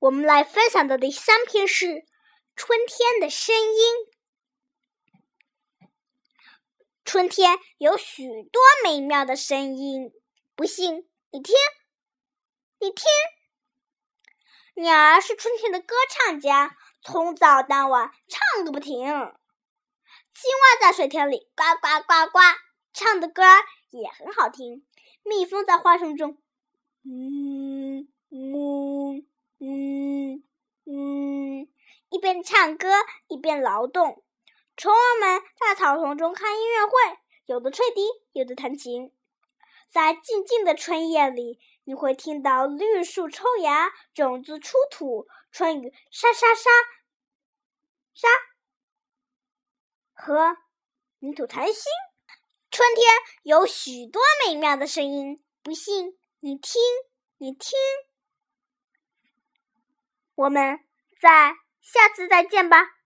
我们来分享的第三篇是《春天的声音》。春天有许多美妙的声音，不信你听，你听。鸟儿是春天的歌唱家，从早到晚唱个不停。青蛙在水田里呱呱呱呱，唱的歌也很好听。蜜蜂在花丛中，嗯嗯嗯嗯，一边唱歌一边劳动。虫儿们在草丛中看音乐会，有的吹笛，有的弹琴。在静静的春夜里，你会听到绿树抽芽、种子出土、春雨沙沙沙沙和泥土弹心。春天有许多美妙的声音，不信你听，你听。我们在下次再见吧。